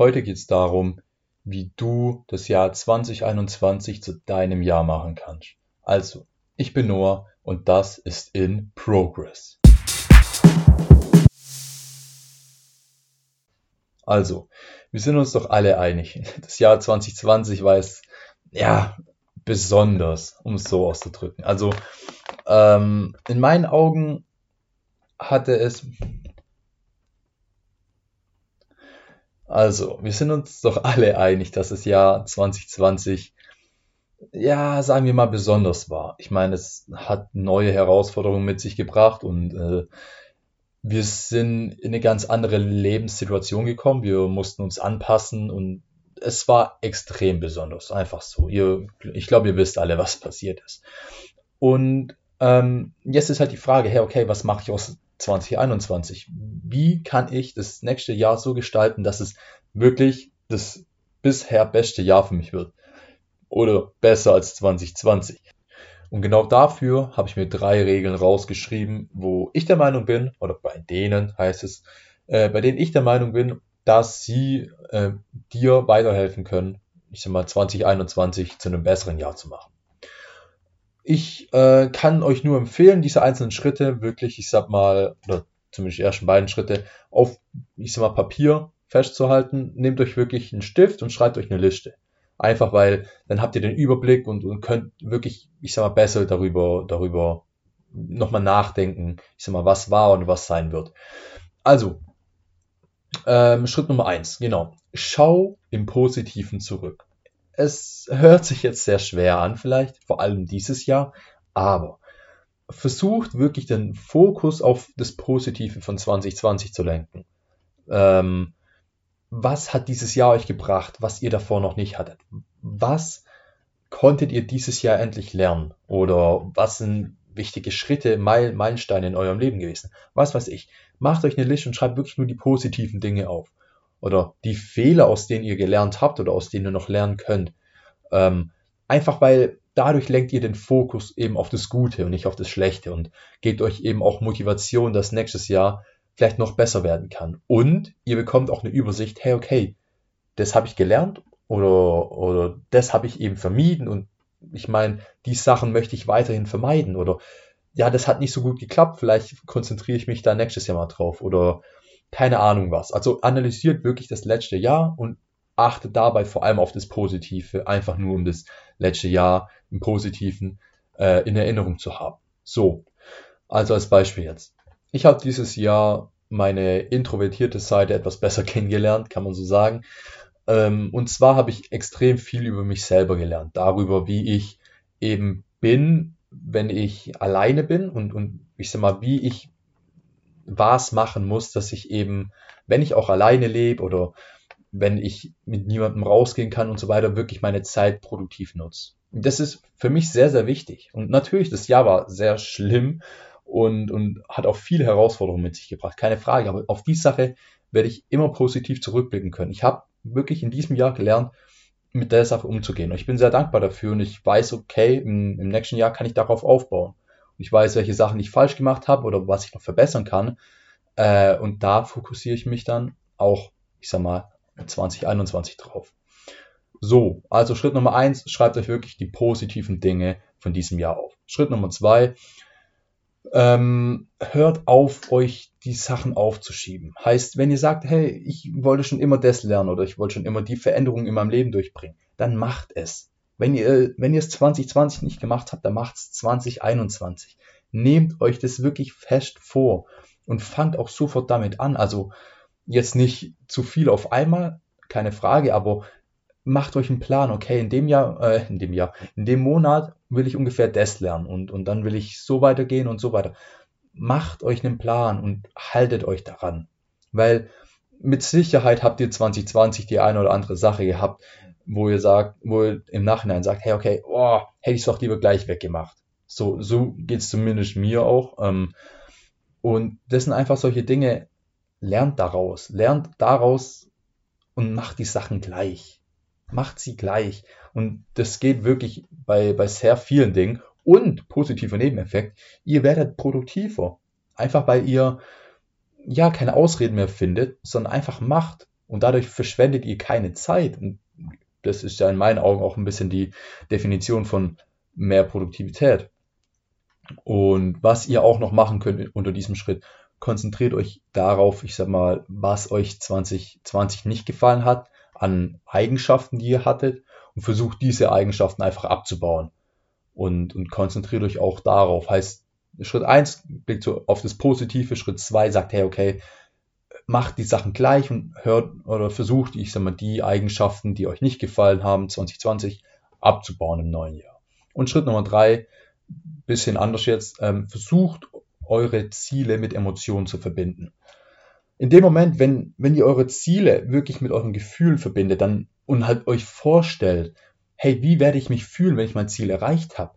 Heute geht es darum, wie du das Jahr 2021 zu deinem Jahr machen kannst. Also, ich bin Noah und das ist in Progress. Also, wir sind uns doch alle einig. Das Jahr 2020 war es, ja, besonders, um es so auszudrücken. Also, ähm, in meinen Augen hatte es. Also, wir sind uns doch alle einig, dass das Jahr 2020, ja, sagen wir mal, besonders war. Ich meine, es hat neue Herausforderungen mit sich gebracht und äh, wir sind in eine ganz andere Lebenssituation gekommen. Wir mussten uns anpassen und es war extrem besonders. Einfach so. Ihr, ich glaube, ihr wisst alle, was passiert ist. Und ähm, jetzt ist halt die Frage, hey, okay, was mache ich aus 2021? Wie kann ich das nächste Jahr so gestalten, dass es wirklich das bisher beste Jahr für mich wird? Oder besser als 2020? Und genau dafür habe ich mir drei Regeln rausgeschrieben, wo ich der Meinung bin, oder bei denen heißt es, äh, bei denen ich der Meinung bin, dass sie äh, dir weiterhelfen können, ich sag mal 2021 zu einem besseren Jahr zu machen. Ich äh, kann euch nur empfehlen, diese einzelnen Schritte wirklich, ich sag mal, oder zumindest die ersten beiden Schritte auf, ich sag mal, Papier festzuhalten. Nehmt euch wirklich einen Stift und schreibt euch eine Liste. Einfach weil dann habt ihr den Überblick und, und könnt wirklich, ich sag mal, besser darüber, darüber nochmal nachdenken, ich sag mal, was war und was sein wird. Also, ähm, Schritt Nummer eins, genau. Schau im Positiven zurück. Es hört sich jetzt sehr schwer an, vielleicht, vor allem dieses Jahr, aber versucht wirklich den Fokus auf das Positive von 2020 zu lenken. Ähm, was hat dieses Jahr euch gebracht, was ihr davor noch nicht hattet? Was konntet ihr dieses Jahr endlich lernen? Oder was sind wichtige Schritte, Meilensteine in eurem Leben gewesen? Was weiß ich. Macht euch eine Liste und schreibt wirklich nur die positiven Dinge auf. Oder die Fehler, aus denen ihr gelernt habt oder aus denen ihr noch lernen könnt. Ähm, einfach weil dadurch lenkt ihr den Fokus eben auf das Gute und nicht auf das Schlechte und gebt euch eben auch Motivation, dass nächstes Jahr vielleicht noch besser werden kann. Und ihr bekommt auch eine Übersicht, hey, okay, das habe ich gelernt oder, oder das habe ich eben vermieden und ich meine, die Sachen möchte ich weiterhin vermeiden oder ja, das hat nicht so gut geklappt, vielleicht konzentriere ich mich da nächstes Jahr mal drauf oder keine Ahnung was. Also analysiert wirklich das letzte Jahr und achtet dabei vor allem auf das Positive, einfach nur um das letzte Jahr im Positiven äh, in Erinnerung zu haben. So, also als Beispiel jetzt. Ich habe dieses Jahr meine introvertierte Seite etwas besser kennengelernt, kann man so sagen. Ähm, und zwar habe ich extrem viel über mich selber gelernt, darüber, wie ich eben bin, wenn ich alleine bin und, und ich sag mal, wie ich was machen muss, dass ich eben, wenn ich auch alleine lebe oder wenn ich mit niemandem rausgehen kann und so weiter, wirklich meine Zeit produktiv nutze. Das ist für mich sehr, sehr wichtig. Und natürlich, das Jahr war sehr schlimm und, und hat auch viele Herausforderungen mit sich gebracht, keine Frage. Aber auf die Sache werde ich immer positiv zurückblicken können. Ich habe wirklich in diesem Jahr gelernt, mit der Sache umzugehen. Und ich bin sehr dankbar dafür und ich weiß, okay, im, im nächsten Jahr kann ich darauf aufbauen. Und ich weiß, welche Sachen ich falsch gemacht habe oder was ich noch verbessern kann. Äh, und da fokussiere ich mich dann auch, ich sag mal, 2021 drauf. So, also Schritt Nummer eins, schreibt euch wirklich die positiven Dinge von diesem Jahr auf. Schritt Nummer zwei, ähm, hört auf, euch die Sachen aufzuschieben. Heißt, wenn ihr sagt, hey, ich wollte schon immer das lernen oder ich wollte schon immer die Veränderung in meinem Leben durchbringen, dann macht es. Wenn ihr, wenn ihr es 2020 nicht gemacht habt, dann macht es 2021. Nehmt euch das wirklich fest vor und fangt auch sofort damit an. Also jetzt nicht zu viel auf einmal, keine Frage, aber macht euch einen Plan, okay, in dem Jahr, äh, in dem Jahr, in dem Monat will ich ungefähr das lernen und, und dann will ich so weitergehen und so weiter. Macht euch einen Plan und haltet euch daran. Weil mit Sicherheit habt ihr 2020 die eine oder andere Sache gehabt, wo ihr sagt, wo ihr im Nachhinein sagt, hey, okay, oh, hätte ich es doch lieber gleich weggemacht. So, so geht es zumindest mir auch. Ähm, und das sind einfach solche Dinge, lernt daraus, lernt daraus und macht die Sachen gleich macht sie gleich. Und das geht wirklich bei, bei sehr vielen Dingen. Und positiver Nebeneffekt, ihr werdet produktiver. Einfach weil ihr ja keine Ausreden mehr findet, sondern einfach macht. Und dadurch verschwendet ihr keine Zeit. Und das ist ja in meinen Augen auch ein bisschen die Definition von mehr Produktivität. Und was ihr auch noch machen könnt unter diesem Schritt, konzentriert euch darauf, ich sag mal, was euch 2020 nicht gefallen hat, an Eigenschaften, die ihr hattet und versucht diese Eigenschaften einfach abzubauen. Und, und konzentriert euch auch darauf. Heißt, Schritt 1 blickt so auf das Positive, Schritt 2 sagt, hey, okay, macht die Sachen gleich und hört oder versucht, ich sag mal, die Eigenschaften, die euch nicht gefallen haben, 2020 abzubauen im neuen Jahr. Und Schritt Nummer 3, bisschen anders jetzt, ähm, versucht eure Ziele mit Emotionen zu verbinden. In dem Moment, wenn, wenn ihr eure Ziele wirklich mit euren Gefühlen verbindet dann, und halt euch vorstellt, hey, wie werde ich mich fühlen, wenn ich mein Ziel erreicht habe,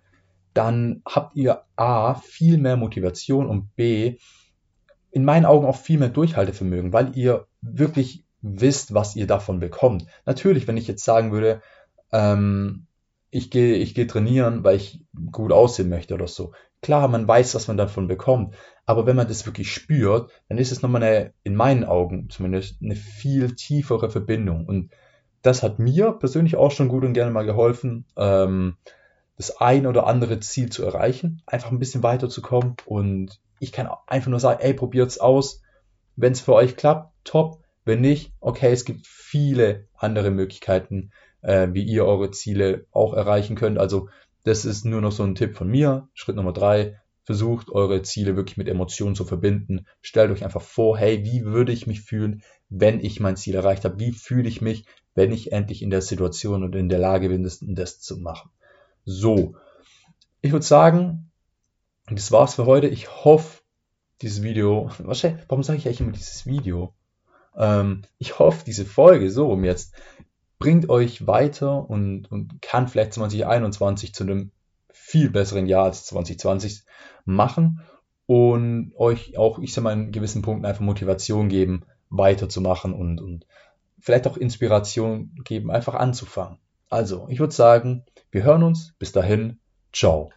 dann habt ihr A, viel mehr Motivation und B, in meinen Augen auch viel mehr Durchhaltevermögen, weil ihr wirklich wisst, was ihr davon bekommt. Natürlich, wenn ich jetzt sagen würde, ähm, ich gehe ich gehe trainieren, weil ich gut aussehen möchte oder so. Klar, man weiß, was man davon bekommt, aber wenn man das wirklich spürt, dann ist es nochmal eine, in meinen Augen zumindest, eine viel tiefere Verbindung. Und das hat mir persönlich auch schon gut und gerne mal geholfen, ähm, das ein oder andere Ziel zu erreichen, einfach ein bisschen weiterzukommen. Und ich kann einfach nur sagen, ey, probiert's aus. Wenn es für euch klappt, top. Wenn nicht, okay, es gibt viele andere Möglichkeiten, äh, wie ihr eure Ziele auch erreichen könnt. Also das ist nur noch so ein Tipp von mir. Schritt Nummer drei. Versucht eure Ziele wirklich mit Emotionen zu verbinden. Stellt euch einfach vor, hey, wie würde ich mich fühlen, wenn ich mein Ziel erreicht habe? Wie fühle ich mich, wenn ich endlich in der Situation und in der Lage bin, das, das zu machen? So. Ich würde sagen, das war's für heute. Ich hoffe, dieses Video, wahrscheinlich, warum sage ich eigentlich immer dieses Video? Ähm, ich hoffe, diese Folge, so rum jetzt, bringt euch weiter und, und kann vielleicht 2021 zu einem viel besseren Jahr als 2020 machen und euch auch, ich sag mal, in gewissen Punkten einfach Motivation geben, weiterzumachen und, und vielleicht auch Inspiration geben, einfach anzufangen. Also, ich würde sagen, wir hören uns. Bis dahin, ciao.